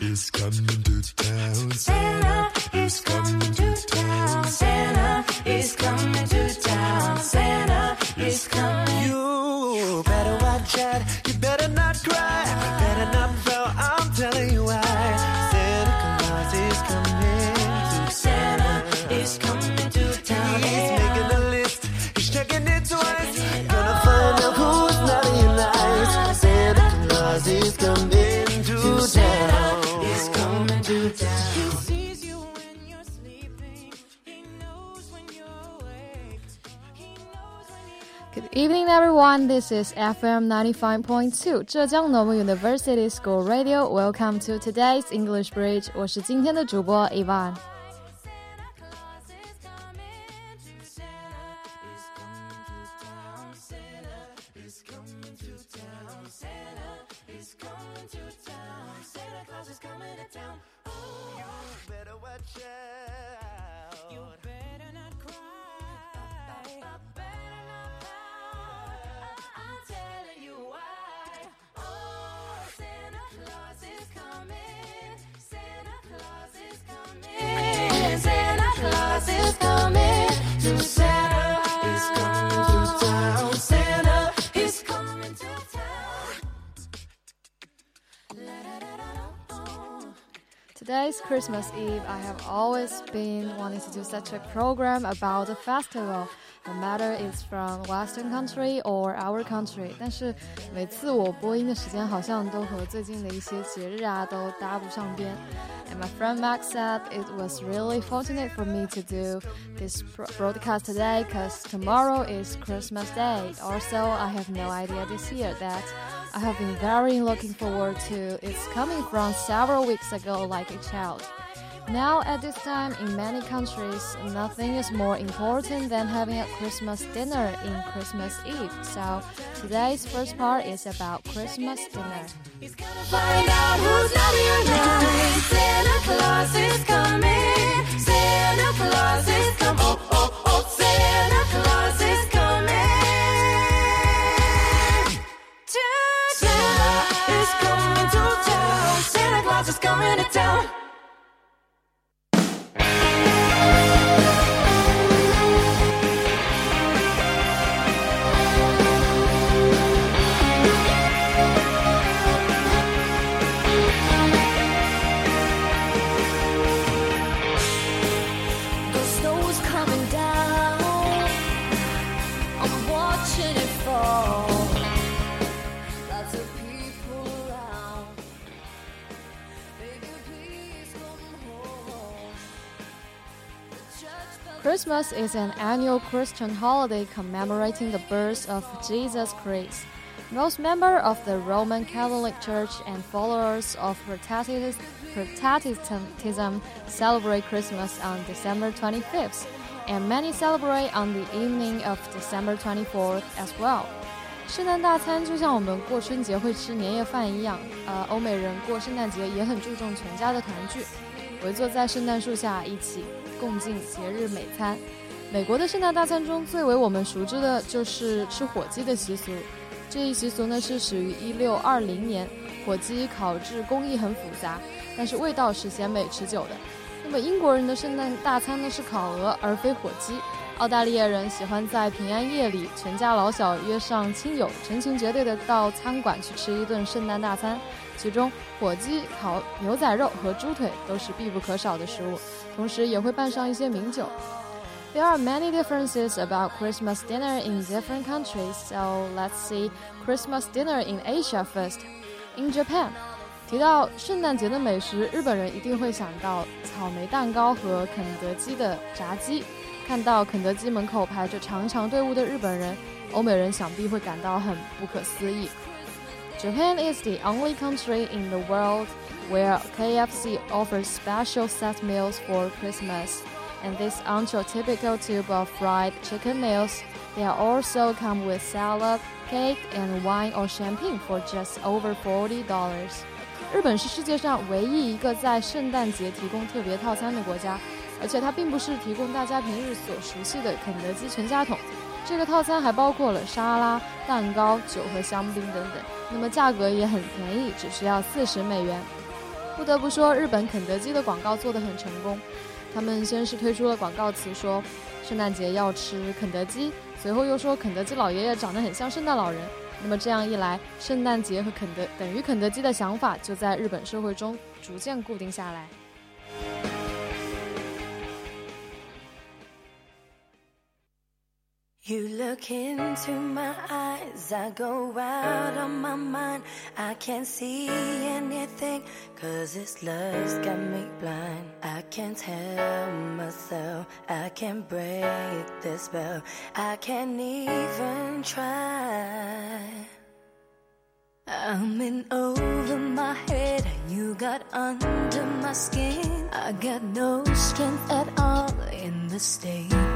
is coming to town. Santa is coming to town. Santa is coming to town. Santa is coming. You better watch out. evening, everyone. This is FM 95.2 Zhejiang Normal University School Radio. Welcome to today's English Bridge. 我是今天的主播 Ivan。 Today's Christmas Eve. I have always been wanting to do such a program about the festival, no matter it's from Western country or our country. 但是每次我播音的时间好像都和最近的一些节日啊都搭不上边。And my friend Max said it was really fortunate for me to do this pro- broadcast today because tomorrow is Christmas Day. Also, I have no idea this year that I have been very looking forward to. It's coming from several weeks ago like a child. Now, at this time, in many countries, nothing is more important than having a Christmas dinner in Christmas Eve. So, today's first part is about Christmas dinner. He's gonna find out who's. Santa Claus is coming. Santa Claus is coming. Oh, oh, oh, is an annual Christian holiday commemorating the birth of Jesus Christ. Most members of the Roman Catholic Church and followers of Protestantism Protestantism celebrate Christmas on December 25th, and many celebrate on the evening of December 24th as well. 圣诞大餐就像我们过春节会吃年夜饭一样，呃，欧美人过圣诞节也很注重全家的团聚，围坐在圣诞树下一起共进节日美餐。 美国的圣诞大餐中最为我们熟知的就是吃火鸡的习俗。这一习俗呢是始于一六二零年，火鸡烤制工艺很复杂，但是味道是鲜美持久的。那么英国人的圣诞大餐呢是烤鹅而非火鸡。澳大利亚人喜欢在平安夜里全家老小约上亲友，成群结队的到餐馆去吃一顿圣诞大餐，其中火鸡、烤牛仔肉和猪腿都是必不可少的食物，同时也会拌上一些名酒。There are many differences about Christmas dinner in different countries, so let's see Christmas dinner in Asia first. In Japan, 提到圣诞节的美食，日本人一定会想到草莓蛋糕和肯德基的炸鸡。看到肯德基门口排着长长队伍的日本人，欧美人想必会感到很不可思议。Japan is the only country in the world where KFC offers special set meals for Christmas. And this aren't your typical tube of fried chicken meals. They are also come with salad, cake, and wine or champagne for just over forty dollars. 日本是世界上唯一一个在圣诞节提供特别套餐的国家，而且它并不是提供大家平日所熟悉的肯德基全家桶。这个套餐还包括了沙拉、蛋糕、酒和香槟等等，那么价格也很便宜，只需要四十美元。不得不说，日本肯德基的广告做得很成功。他们先是推出了广告词说圣诞节要吃肯德基，随后又说肯德基老爷爷长得很像圣诞老人。那么这样一来，圣诞节和肯德等于肯德基的想法就在日本社会中逐渐固定下来。You look into my eyes, I go out of my mind. I can't see anything, cause this love's got me blind. I can't tell myself, I can't break the spell. I can't even try. I'm in over my head, you got under my skin. I got no strength at all in the state.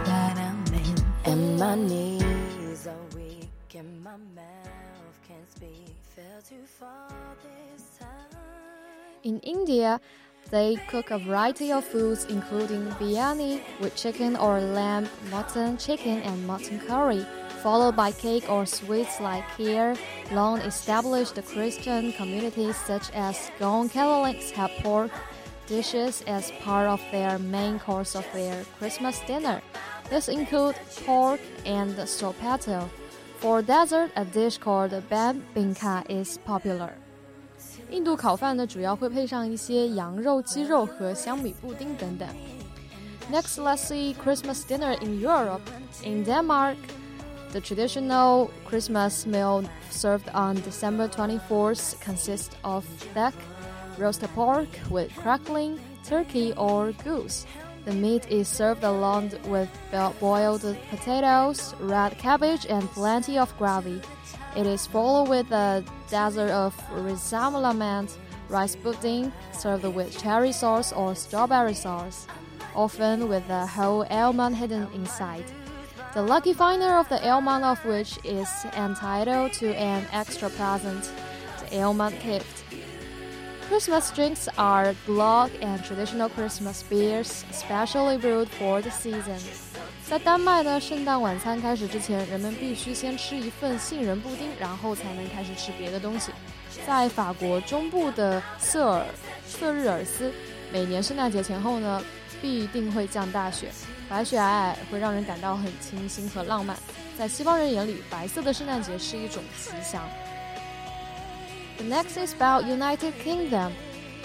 And my knees are weak, and my mouth can't speak. Fell too far this time. In India, they cook a variety of foods including biryani with chicken or lamb, mutton, chicken, and mutton curry, followed by cake or sweets like kheer. Long established Christian communities such as Goan Catholics have pork dishes as part of their main course of their Christmas dinner. This includes pork and sorpotel. For dessert, a dish called ban binka is popular. 印度烤饭呢，主要会配上一些羊肉、鸡肉和香米布丁等等。Next, let's see Christmas dinner in Europe. In Denmark, the traditional Christmas meal served on December 24th consists of duck, roast pork with crackling, turkey, or goose. The meat is served along with boiled potatoes, red cabbage, and plenty of gravy. It is followed with a dessert of risalamande, rice pudding, served with cherry sauce or strawberry sauce, often with a whole almond hidden inside. The lucky finder of the almond of which is entitled to an extra present, the almond gift. Christmas drinks are glögg and traditional Christmas beers, specially brewed for the season. 在丹麦呢，圣诞晚餐开始之前，人们必须先吃一份杏仁布丁，然后才能开始吃别的东西。在法国中部的瑟尔瑟日尔斯，每年圣诞节前后呢，必定会降大雪，白雪皑皑会让人感到很清新和浪漫。在西方人眼里，白色的圣诞节是一种吉祥。The next is about United Kingdom.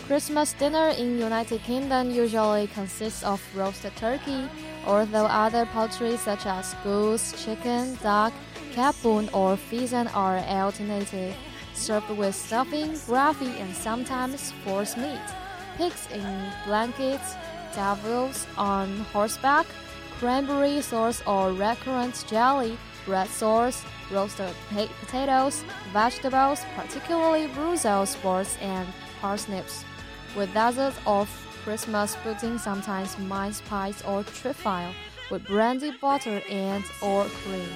Christmas dinner in United Kingdom usually consists of roasted turkey, although other poultry such as goose, chicken, duck, capon, or pheasant are alternative, served with stuffing, gravy, and sometimes force meat. Pigs in blankets, devils on horseback, cranberry sauce or redcurrant jelly, red sauce, roasted pa- potatoes, vegetables, particularly Brussels sprouts and parsnips, with desserts of Christmas pudding, sometimes mince pies or trifle, with brandy butter and or cream.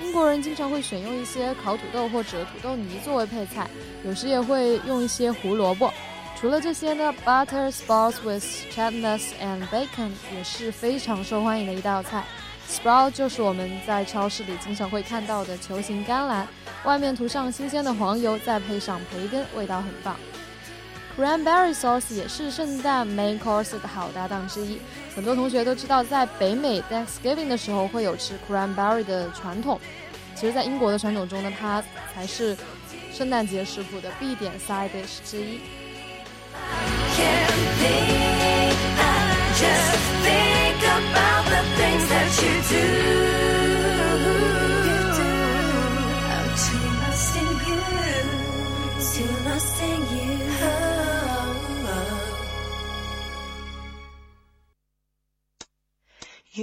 英国人经常会选用一些烤土豆或者土豆泥作为配菜，有时也会用一些胡萝卜。除了这些呢，butter sprouts with chestnuts and bacon 也是非常受欢迎的一道菜。 Sprout 就是我们在超市里经常会看到的球形甘蓝，外面涂上新鲜的黄油，再配上培根，味道很棒。Cranberry sauce 也是圣诞 main course 的好搭档之一。很多同学都知道，在北美 Thanksgiving 的时候会有吃 cranberry 的传统。其实，在英国的传统中呢，它才是圣诞节食谱的必点 side dish 之一。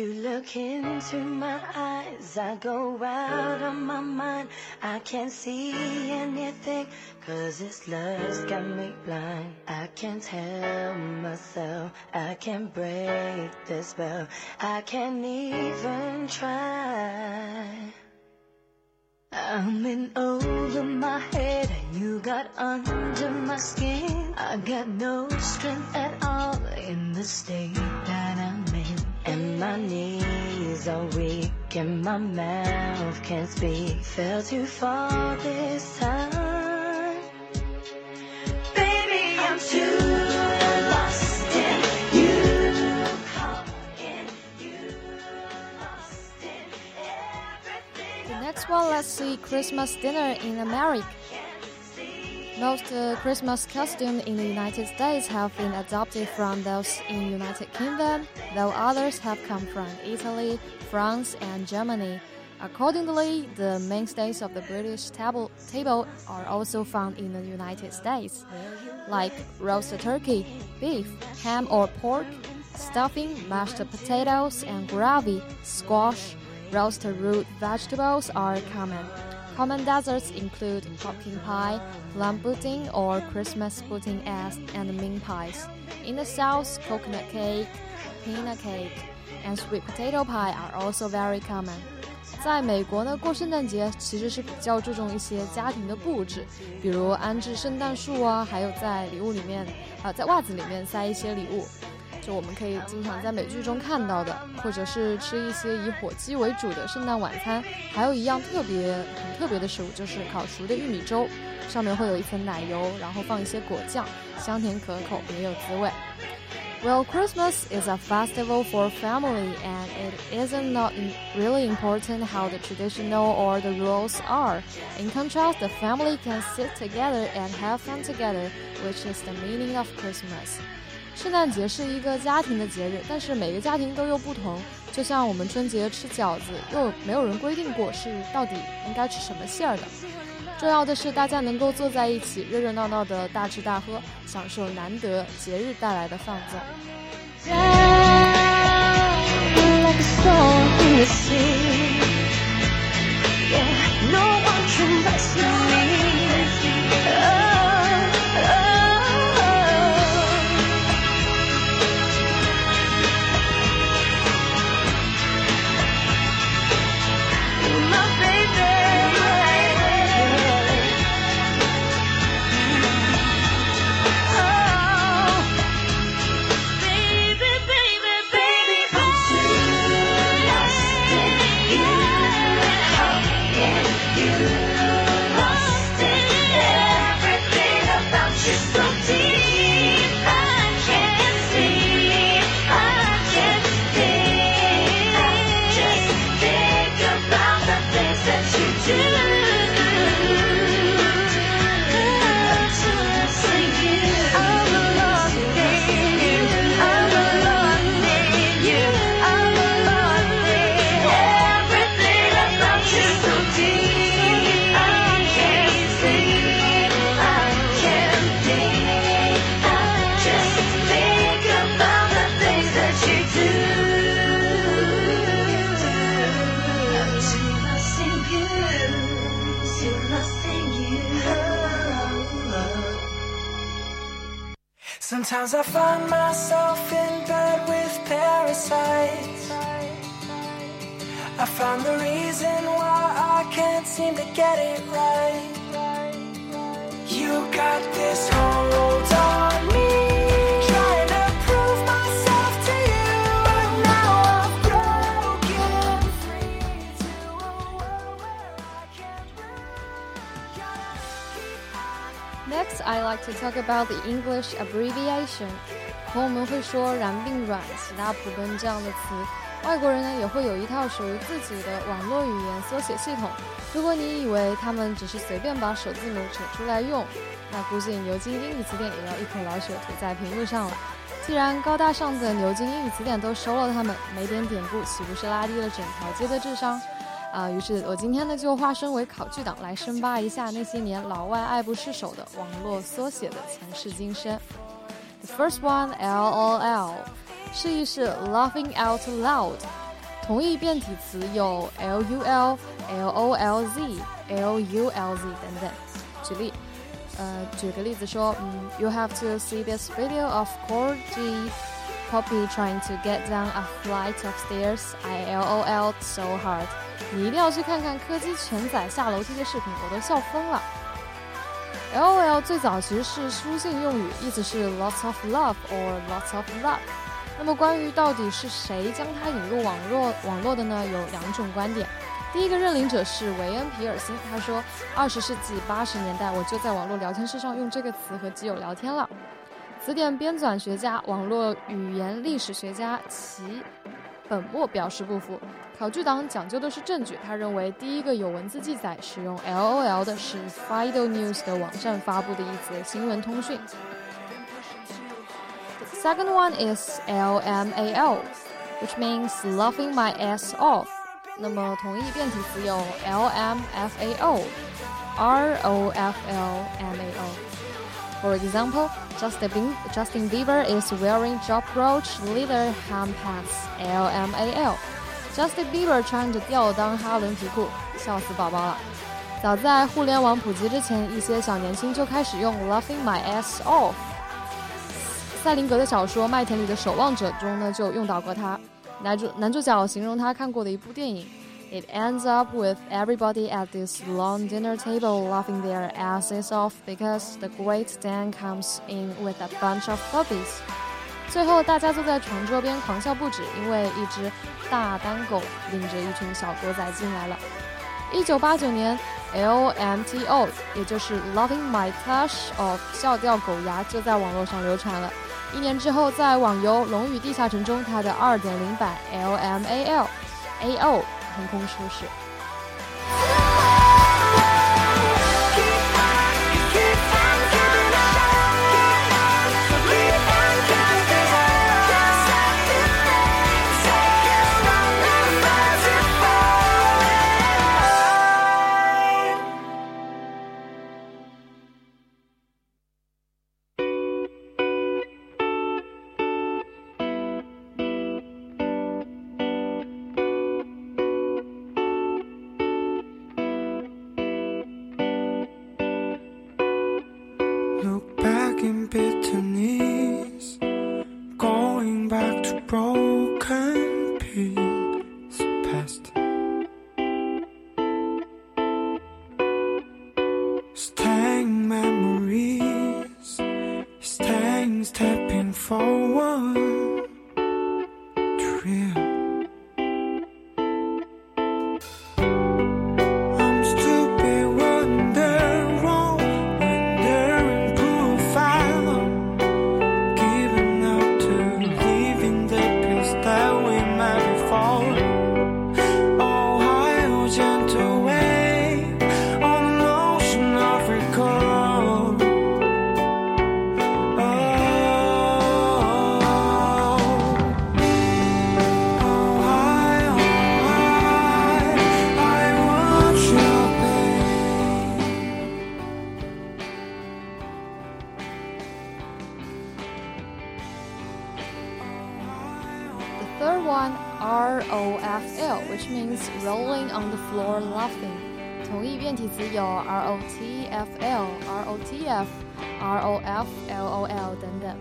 You look into my eyes, I go out of my mind. I can't see anything, cause this love's got me blind. I can't help myself, I can't break the spell. I can't even try. I'm in over my head, and you got under my skin. I got no strength at all in the state that. And my knees are weak and my mouth can't speak. Fell too far this time. Baby, I'm too lost in you. The next one, let's see Christmas dinner in America. Most uh, Christmas costumes in the United States have been adopted from those in United Kingdom, though others have come from Italy, France, and Germany. Accordingly, the mainstays of the British table, table are also found in the United States, like roasted turkey, beef, ham or pork, stuffing, mashed potatoes, and gravy, squash, roasted root vegetables are common. Common desserts include pumpkin pie, plum pudding, or Christmas pudding as and mince pies. In the South, coconut cake, peanut cake, and sweet potato pie are also very common. 在美国呢，过圣诞节其实是比较注重一些家庭的布置，比如安置圣诞树啊，还有在礼物里面啊，在袜子里面塞一些礼物。 就我们可以经常在美剧中看到的，或者是吃一些以火鸡为主的圣诞晚餐。还有一样特别很特别的食物，就是烤熟的玉米粥，上面会有一层奶油，然后放一些果酱，香甜可口，别有滋味。Well, Christmas is a festival for family, and it isn't not really important how the traditional or the rules are. In contrast, the family can sit together and have fun together, which is the meaning of Christmas. 圣诞节是一个家庭的节日，但是每个家庭都又不同。就像我们春节吃饺子，又没有人规定过是到底应该吃什么馅儿的。重要的是，大家能够坐在一起，热热闹闹的大吃大喝，享受难得节日带来的放纵。like a song in the sea. Yeah, no one Sometimes I find myself in bed with parasites. I found the reason why I can't seem to get it right. You got this hold on me. Like to talk about the English abbreviation。朋友们会说然并卵、喜大普奔这样的词，外国人呢也会有一套属于自己的网络语言缩写系统。如果你以为他们只是随便把首字母扯出来用，那估计牛津英语词典也要一口老血涂在屏幕上了。既然高大上的牛津英语词典都收了他们，没点典故岂不是拉低了整条街的智商？啊，于是我今天呢就化身为考据党来深扒一下那些年老外爱不释手的网络缩写的前世今生。The first one L O L，示意是 laughing out loud。同义变体词有 L U L、L O L Z、L U L Z 等等。举例，呃，举个例子说，嗯，You have to see this video of Corgi Poppy trying to get down a flight of stairs. I L O L so hard. 你一定要去看看柯基犬仔下楼梯的视频，我都笑疯了。L O L 最早其实是书信用语，意思是 lots of love or lots of love。那么关于到底是谁将它引入网络网络的呢？有两种观点。第一个认领者是维恩·皮尔辛，他说，二十世纪八十年代我就在网络聊天室上用这个词和基友聊天了。词典编纂学家、网络语言历史学家齐本末表示不服。考据党讲究的是证据，他认为第一个有文字记载使用 LOL 的是 Fido News 的网站发布的一则新闻通讯。The second one is LMAO, which means laughing my ass off. 那么同义变体词有 LMFAO、ROFLMAO。For example, Justin Bieber, is wearing job roach leather ham pants. LMAL. Justin Bieber 穿着吊裆哈伦皮裤，笑死宝宝了。早在互联网普及之前，一些小年轻就开始用 "Laughing my ass off"。塞林格的小说《麦田里的守望者》中呢，就用到过它。男主男主角形容他看过的一部电影 It ends up with everybody at this long dinner table laughing their asses off because the great Dane comes in with a bunch of puppies. 最后，大家坐在长桌边狂笑不止，因为一只大单狗领着一群小狗仔进来了。一九八九年，LMTO，也就是 Loving My Touch of 笑掉狗牙，就在网络上流传了。一年之后，在网游《龙与地下城》中，它的二点零版 LMAL，AO。腾空出世。Stepping forward. 变体词有 ROTFL、ROTF、ROF、LOL 等等。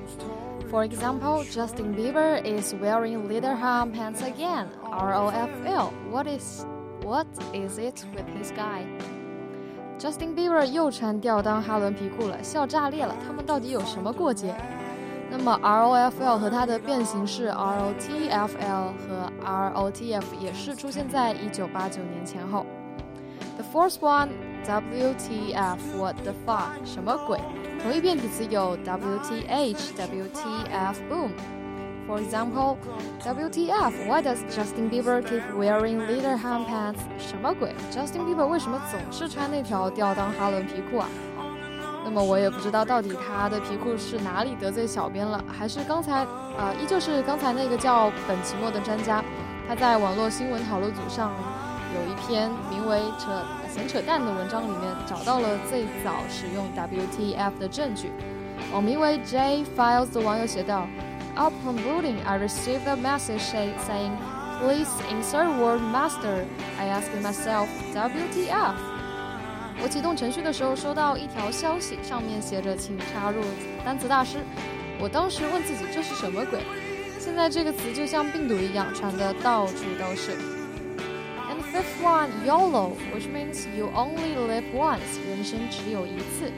For example, Justin Bieber is wearing leather ham pants again. ROFL. What is what is it with this guy? Justin Bieber 又穿吊裆哈伦皮裤了，笑炸裂了。他们到底有什么过节？那么 ROFL 和它的变形式 ROTFL 和 ROTF 也是出现在1989年前后。The fourth one, WTF, what the fuck，什么鬼？同义变体词有 WTH, WTF, boom。For example, WTF, why does Justin Bieber keep wearing leather ham pants？什么鬼？Justin Bieber 为什么总是穿那条吊裆哈伦皮裤啊？那么我也不知道到底他的皮裤是哪里得罪小编了，还是刚才呃，依旧是刚才那个叫本期末的专家，他在网络新闻讨论组上有一篇名为“扯闲扯淡”的文章里面找到了最早使用 WTF 的证据。网名为 J Files 的网友写道：“Upon booting, I received a message saying, ‘Please insert word master.’ I asked myself, WTF?” 我启动程序的时候收到一条消息，上面写着“请插入单词大师”。我当时问自己这是什么鬼？现在这个词就像病毒一样传的到处都是。And the one, YOLO, which means you only live once，人生只有一次。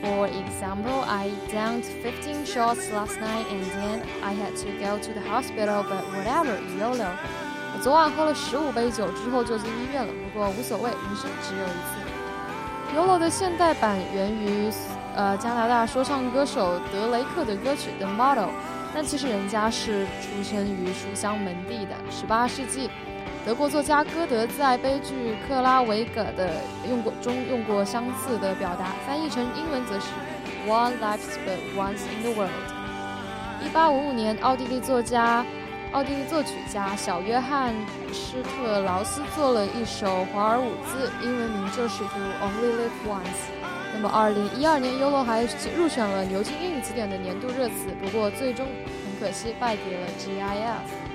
For example, I downed 15 shots last night and then I had to go to the hospital, but whatever, YOLO. 我昨晚喝了十五杯酒之后就进医院了，不过无所谓，人生只有一次。YOLO 的现代版源于呃加拿大说唱歌手德雷克的歌曲《The Model》，但其实人家是出生于书香门第的。十八世纪，德国作家歌德在悲剧《克拉维格》的用过中用过相似的表达，翻译成英文则是 “One lives but once in the world”。一八五五年，奥地利作家、奥地利作曲家小约翰施特劳斯做了一首华尔伍兹，英文名就是《To Only Live Once》。那么，二零一二年，Yolo 还入选了牛津英语词典的年度热词，不过最终很可惜败给了 GIF。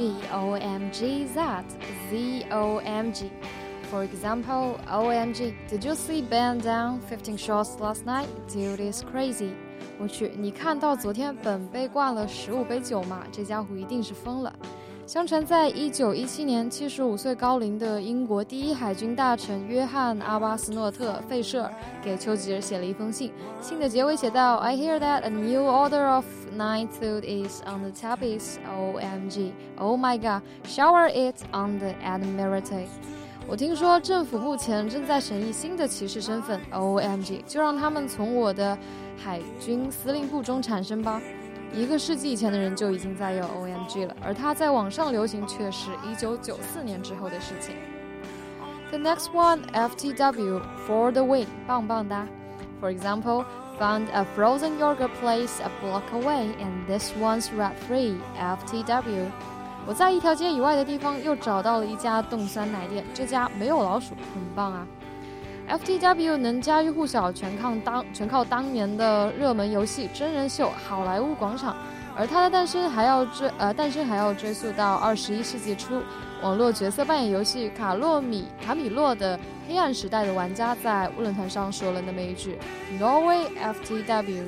OMG that, ZOMG. For example, OMG, did you see Ben down 15 shots last night? Dude is crazy. 我去，你看到昨天本被灌了十五杯酒吗？这家伙一定是疯了。 相传，在一九一七年，七十五岁高龄的英国第一海军大臣约翰·阿巴斯诺特·费舍尔给丘吉尔写了一封信，信的结尾写道：“I hear that a new order of knighthood is on the tapis. OMG, oh my God, shower it on the Admiralty。”我听说政府目前正在审议新的骑士身份，OMG，就让他们从我的海军司令部中产生吧。一个世纪以前的人就已经在用 OMG 了，而它在网上流行却是一九九四年之后的事情。The next one, FTW, for the win，棒棒哒。For example, found a frozen yogurt place a block away, and this one's rat free. FTW。我在一条街以外的地方又找到了一家冻酸奶店，这家没有老鼠，很棒啊。FTW 能家喻户晓，全靠当全靠当年的热门游戏真人秀《好莱坞广场》，而它的诞生还要追呃诞生还要追溯到二十一世纪初，网络角色扮演游戏《卡洛米卡米洛》的黑暗时代的玩家在论坛上说了那么一句：“Norway FTW。”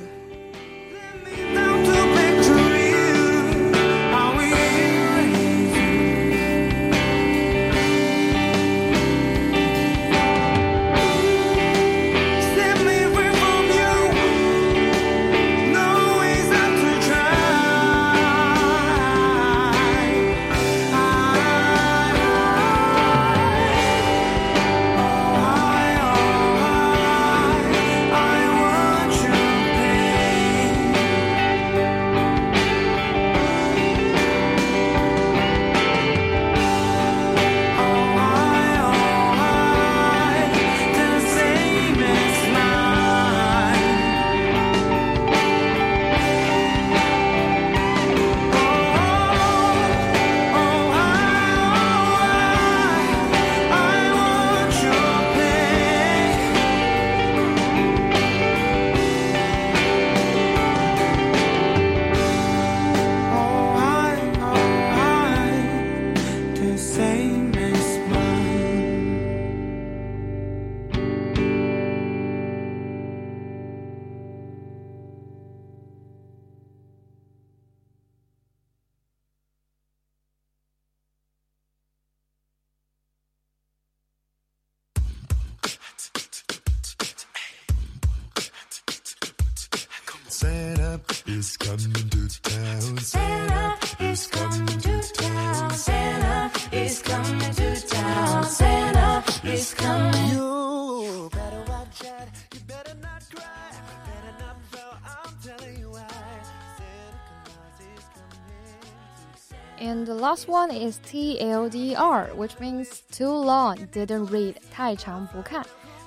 And the last one is TLDR, which means too long didn't read，太长不看。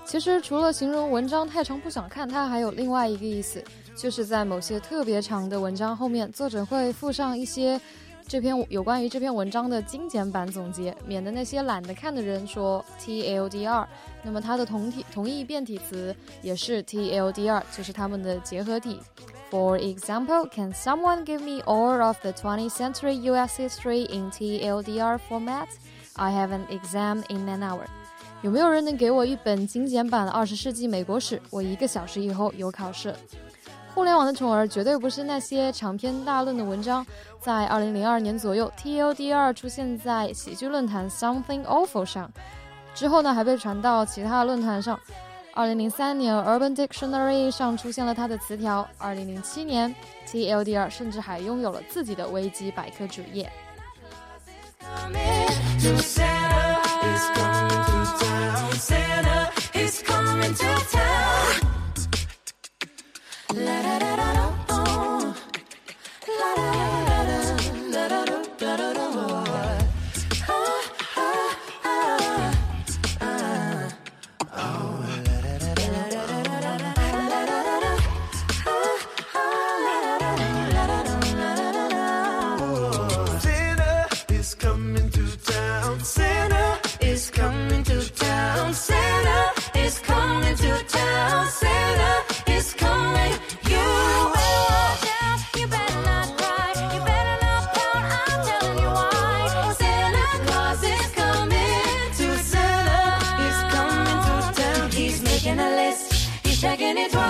其实除了形容文章太长不想看，它还有另外一个意思，就是在某些特别长的文章后面，作者会附上一些这篇有关于这篇文章的精简版总结，免得那些懒得看的人说 TLDR。那么它的同体同义变体词也是 TLDR，就是它们的结合体。For example, can someone give me all of the 20th century US history in TLDR format? I have an exam in an hour. 有没有人能给我一本精简版的二十世纪美国史？我一个小时以后有考试。互联网的宠儿绝对不是那些长篇大论的文章。在二零零二年左右，TLDR 出现在喜剧论坛 Something Awful 上，之后呢还被传到其他论坛上。 二零零三年，Urban Dictionary 上出现了他的词条。二零零七年，TLDR 甚至还拥有了自己的维基百科主页。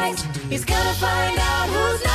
He's gonna find out who's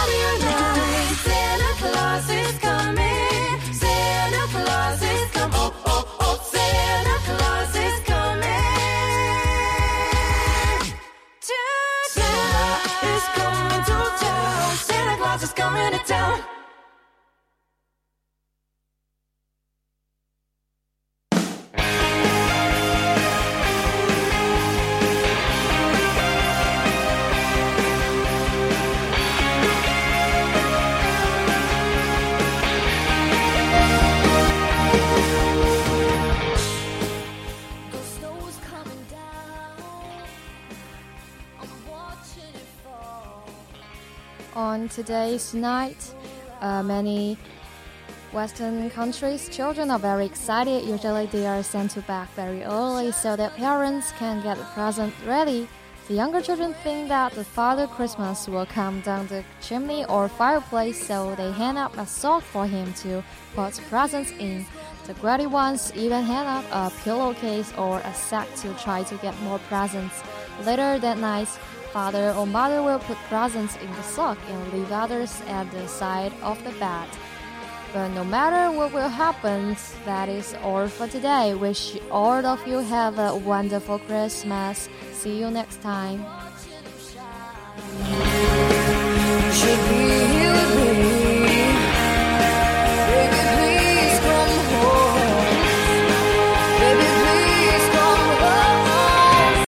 On today's night, uh, many Western countries' children are very excited. Usually, they are sent to bed very early so their parents can get the present ready. The younger children think that the Father Christmas will come down the chimney or fireplace, so they hang up a sock for him to put presents in. The greedy ones even hang up a pillowcase or a sack to try to get more presents. Later that night, Father or mother will put presents in the sock and leave others at the side of the bed. But no matter what will happen, that is all for today. Wish all of you have a wonderful Christmas. See you next time.